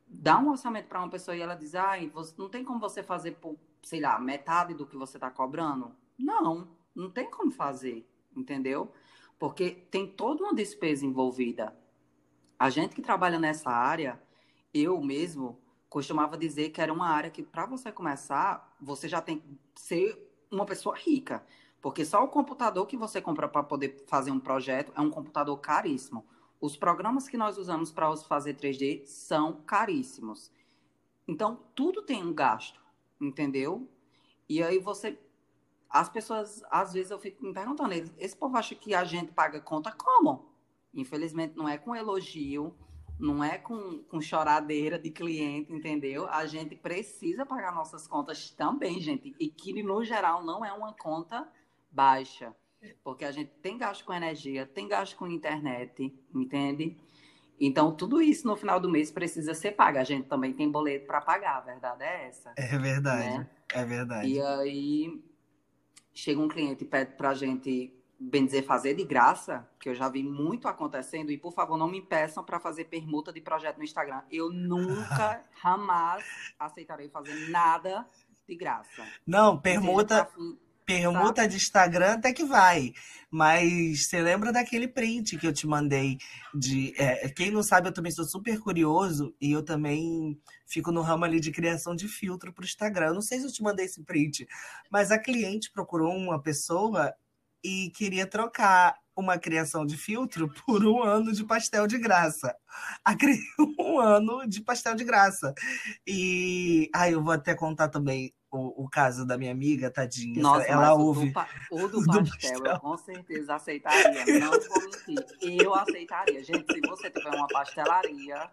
dá um orçamento para uma pessoa e ela diz, ai, você, não tem como você fazer por, sei lá, metade do que você está cobrando? Não, não tem como fazer, entendeu? Porque tem toda uma despesa envolvida. A gente que trabalha nessa área, eu mesmo costumava dizer que era uma área que, para você começar, você já tem que ser uma pessoa rica. Porque só o computador que você compra para poder fazer um projeto é um computador caríssimo. Os programas que nós usamos para fazer 3D são caríssimos. Então, tudo tem um gasto, entendeu? E aí você. As pessoas, às vezes, eu fico me perguntando, esse povo acha que a gente paga conta como? Infelizmente, não é com elogio, não é com, com choradeira de cliente, entendeu? A gente precisa pagar nossas contas também, gente. E que, no geral, não é uma conta baixa. Porque a gente tem gasto com energia, tem gasto com internet, entende? Então, tudo isso no final do mês precisa ser pago. A gente também tem boleto para pagar, a verdade é essa. É verdade, né? é verdade. E aí, chega um cliente e pede para a gente bem dizer, fazer de graça, que eu já vi muito acontecendo, e por favor, não me peçam para fazer permuta de projeto no Instagram. Eu nunca, <laughs> jamais aceitarei fazer nada de graça. Não, permuta. Permuta tá. de Instagram até que vai. Mas você lembra daquele print que eu te mandei de. É, quem não sabe, eu também sou super curioso e eu também fico no ramo ali de criação de filtro para o Instagram. Eu não sei se eu te mandei esse print, mas a cliente procurou uma pessoa e queria trocar uma criação de filtro <laughs> por um ano de pastel de graça. <laughs> Um ano de pastel de graça. E aí ah, eu vou até contar também o, o caso da minha amiga, tadinha. Nossa, ela ouve. <laughs> O do, pastel, do pastel, eu com certeza aceitaria. Não vou mentir. Eu aceitaria. Gente, se você tiver uma pastelaria,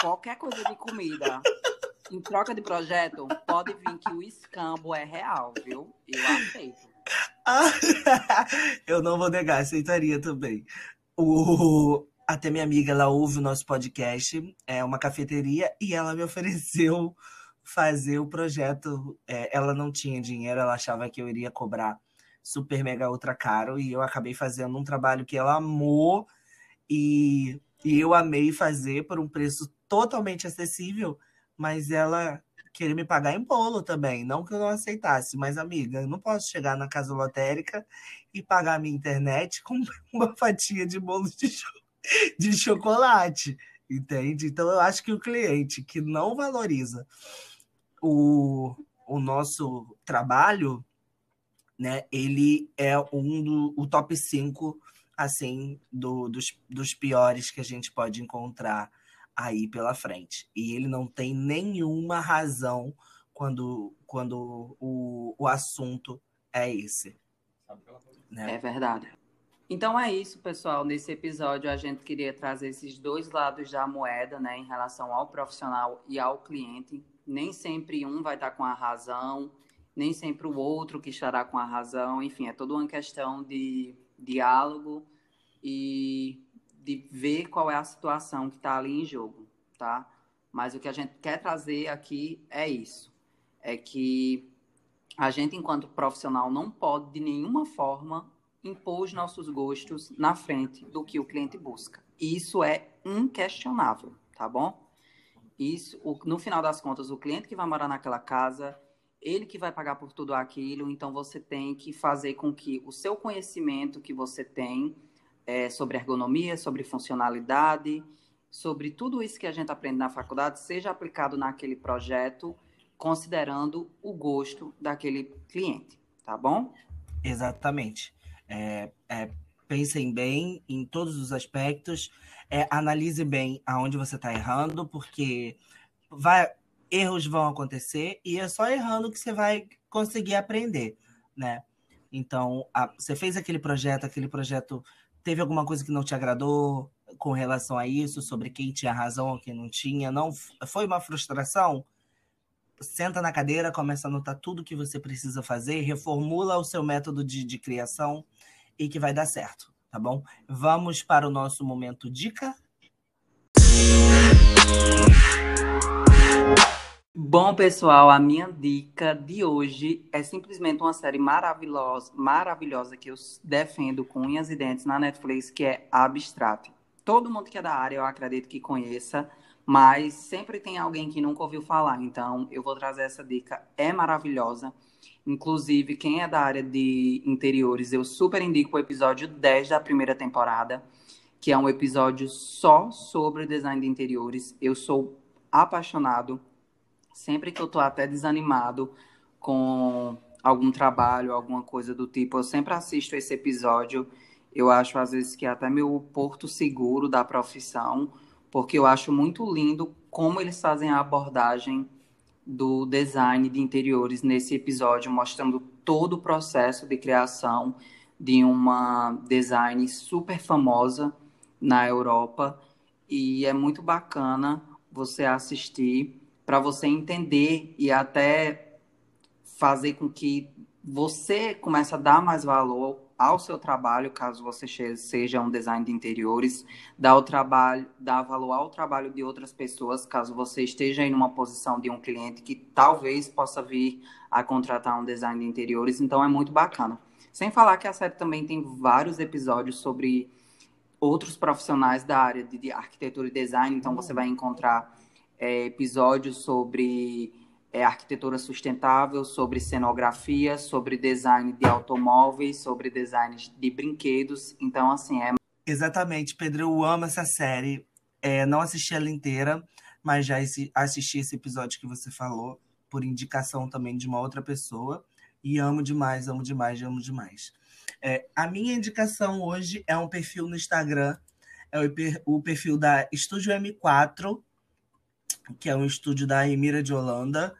qualquer coisa de comida, em troca de projeto, pode vir que o escambo é real, viu? Eu aceito. <laughs> eu não vou negar, aceitaria também. O, até minha amiga, ela ouve o nosso podcast, é uma cafeteria, e ela me ofereceu fazer o projeto. É, ela não tinha dinheiro, ela achava que eu iria cobrar super mega ultra caro e eu acabei fazendo um trabalho que ela amou e, e eu amei fazer por um preço totalmente acessível, mas ela queria me pagar em bolo também, não que eu não aceitasse, mas amiga, eu não posso chegar na casa lotérica e pagar minha internet com <laughs> uma fatia de bolo de, cho de chocolate, entende? Então eu acho que o cliente que não valoriza o, o nosso trabalho, né, ele é um do o top 5 assim do, dos, dos piores que a gente pode encontrar aí pela frente. E ele não tem nenhuma razão quando, quando o, o assunto é esse. Né? É verdade. Então é isso, pessoal. Nesse episódio a gente queria trazer esses dois lados da moeda, né, em relação ao profissional e ao cliente nem sempre um vai estar com a razão, nem sempre o outro que estará com a razão. Enfim, é toda uma questão de diálogo e de ver qual é a situação que está ali em jogo, tá? Mas o que a gente quer trazer aqui é isso, é que a gente, enquanto profissional, não pode de nenhuma forma impor os nossos gostos na frente do que o cliente busca. Isso é inquestionável, tá bom? Isso, o, no final das contas, o cliente que vai morar naquela casa, ele que vai pagar por tudo aquilo, então você tem que fazer com que o seu conhecimento que você tem é, sobre ergonomia, sobre funcionalidade, sobre tudo isso que a gente aprende na faculdade, seja aplicado naquele projeto, considerando o gosto daquele cliente, tá bom? Exatamente. É, é, pensem bem em todos os aspectos é, analise bem aonde você está errando, porque vai, erros vão acontecer e é só errando que você vai conseguir aprender, né? Então, a, você fez aquele projeto, aquele projeto teve alguma coisa que não te agradou com relação a isso, sobre quem tinha razão ou quem não tinha, não foi uma frustração? Senta na cadeira, começa a anotar tudo que você precisa fazer, reformula o seu método de, de criação e que vai dar certo tá bom? Vamos para o nosso momento dica. Bom, pessoal, a minha dica de hoje é simplesmente uma série maravilhosa, maravilhosa que eu defendo com unhas e dentes na Netflix, que é Abstract. Todo mundo que é da área, eu acredito que conheça, mas sempre tem alguém que nunca ouviu falar. Então, eu vou trazer essa dica. É maravilhosa. Inclusive, quem é da área de interiores, eu super indico o episódio 10 da primeira temporada, que é um episódio só sobre design de interiores. Eu sou apaixonado. Sempre que eu tô até desanimado com algum trabalho, alguma coisa do tipo, eu sempre assisto esse episódio. Eu acho, às vezes, que é até meu porto seguro da profissão, porque eu acho muito lindo como eles fazem a abordagem do design de interiores nesse episódio, mostrando todo o processo de criação de uma design super famosa na Europa. E é muito bacana você assistir para você entender e até fazer com que você comece a dar mais valor ao seu trabalho, caso você seja um design de interiores, dá o trabalho, dá valor ao trabalho de outras pessoas, caso você esteja em uma posição de um cliente que talvez possa vir a contratar um design de interiores, então é muito bacana. Sem falar que a série também tem vários episódios sobre outros profissionais da área de arquitetura e design, então você vai encontrar é, episódios sobre é, arquitetura sustentável, sobre cenografia, sobre design de automóveis, sobre design de brinquedos. Então, assim, é. Exatamente, Pedro, eu amo essa série. É, não assisti ela inteira, mas já assisti esse episódio que você falou, por indicação também de uma outra pessoa. E amo demais, amo demais, amo demais. É, a minha indicação hoje é um perfil no Instagram, é o, perfil da Estúdio M4, que é um estúdio da Emira de Holanda.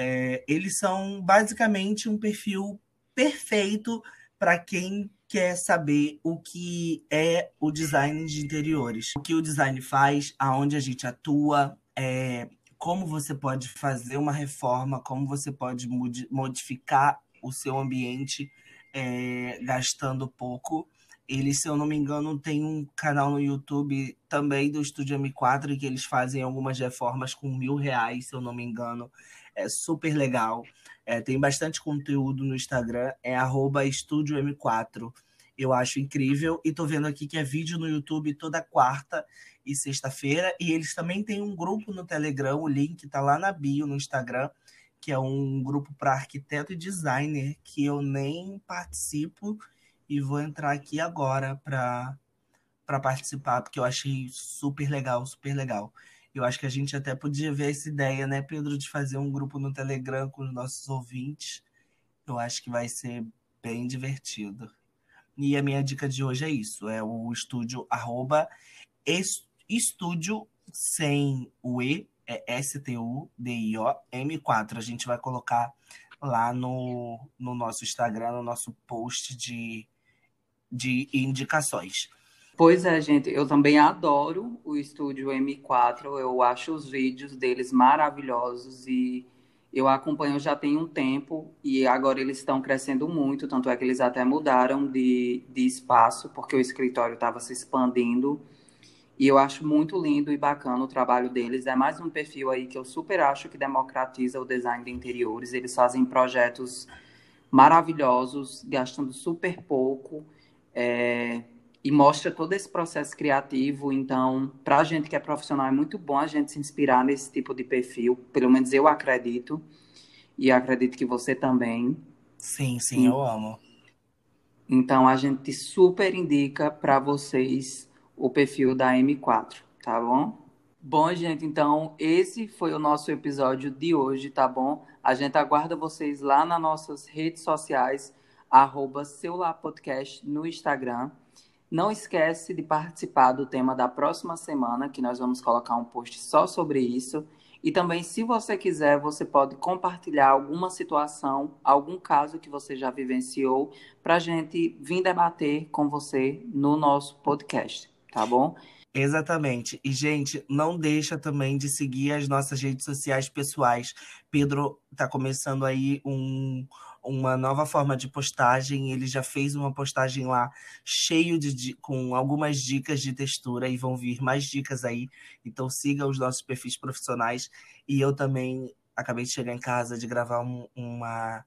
É, eles são basicamente um perfil perfeito para quem quer saber o que é o design de interiores, o que o design faz, aonde a gente atua, é, como você pode fazer uma reforma, como você pode modificar o seu ambiente é, gastando pouco. Eles, se eu não me engano, tem um canal no YouTube também do Estúdio M4 que eles fazem algumas reformas com mil reais, se eu não me engano é super legal. É, tem bastante conteúdo no Instagram, é Estúdio M4. Eu acho incrível. E tô vendo aqui que é vídeo no YouTube toda quarta e sexta-feira. E eles também têm um grupo no Telegram, o link tá lá na bio no Instagram, que é um grupo para arquiteto e designer, que eu nem participo e vou entrar aqui agora para participar, porque eu achei super legal, super legal. Eu acho que a gente até podia ver essa ideia, né, Pedro, de fazer um grupo no Telegram com os nossos ouvintes. Eu acho que vai ser bem divertido. E a minha dica de hoje é isso: é o estúdio arroba estúdio sem o E, é S-T-U-D-I-O M4. A gente vai colocar lá no, no nosso Instagram, no nosso post de, de indicações. Pois é, gente, eu também adoro o estúdio M4, eu acho os vídeos deles maravilhosos e eu acompanho já tem um tempo e agora eles estão crescendo muito, tanto é que eles até mudaram de, de espaço, porque o escritório estava se expandindo. E eu acho muito lindo e bacana o trabalho deles. É mais um perfil aí que eu super acho que democratiza o design de interiores. Eles fazem projetos maravilhosos, gastando super pouco. É, e mostra todo esse processo criativo. Então, para a gente que é profissional, é muito bom a gente se inspirar nesse tipo de perfil. Pelo menos eu acredito. E acredito que você também. Sim, sim, eu amo. Então, a gente super indica para vocês o perfil da M4, tá bom? Bom, gente, então esse foi o nosso episódio de hoje, tá bom? A gente aguarda vocês lá nas nossas redes sociais, arroba Podcast no Instagram. Não esquece de participar do tema da próxima semana, que nós vamos colocar um post só sobre isso. E também, se você quiser, você pode compartilhar alguma situação, algum caso que você já vivenciou, para a gente vir debater com você no nosso podcast, tá bom? Exatamente. E, gente, não deixa também de seguir as nossas redes sociais pessoais. Pedro está começando aí um, uma nova forma de postagem. Ele já fez uma postagem lá cheio de com algumas dicas de textura e vão vir mais dicas aí. Então siga os nossos perfis profissionais. E eu também acabei de chegar em casa de gravar um, uma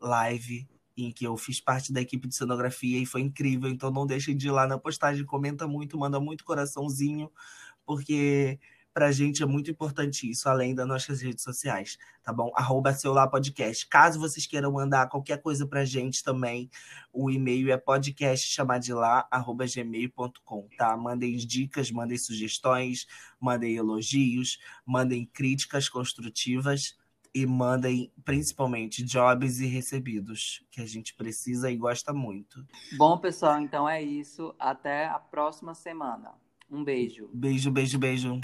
live em que eu fiz parte da equipe de cenografia e foi incrível. Então não deixem de ir lá na postagem, comenta muito, manda muito coraçãozinho, porque Pra gente é muito importante isso, além das nossas redes sociais, tá bom? Arroba Celular Podcast. Caso vocês queiram mandar qualquer coisa pra gente também, o e-mail é podcastchamadilá.gmail.com, tá? Mandem dicas, mandem sugestões, mandem elogios, mandem críticas construtivas e mandem principalmente jobs e recebidos, que a gente precisa e gosta muito. Bom, pessoal, então é isso. Até a próxima semana. Um beijo. Beijo, beijo, beijo.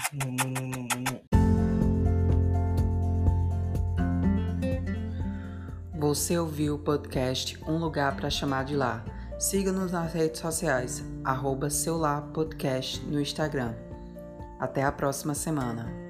Você ouviu o podcast Um Lugar para Chamar de Lá. Siga-nos nas redes sociais, arroba Seu Lá Podcast no Instagram. Até a próxima semana.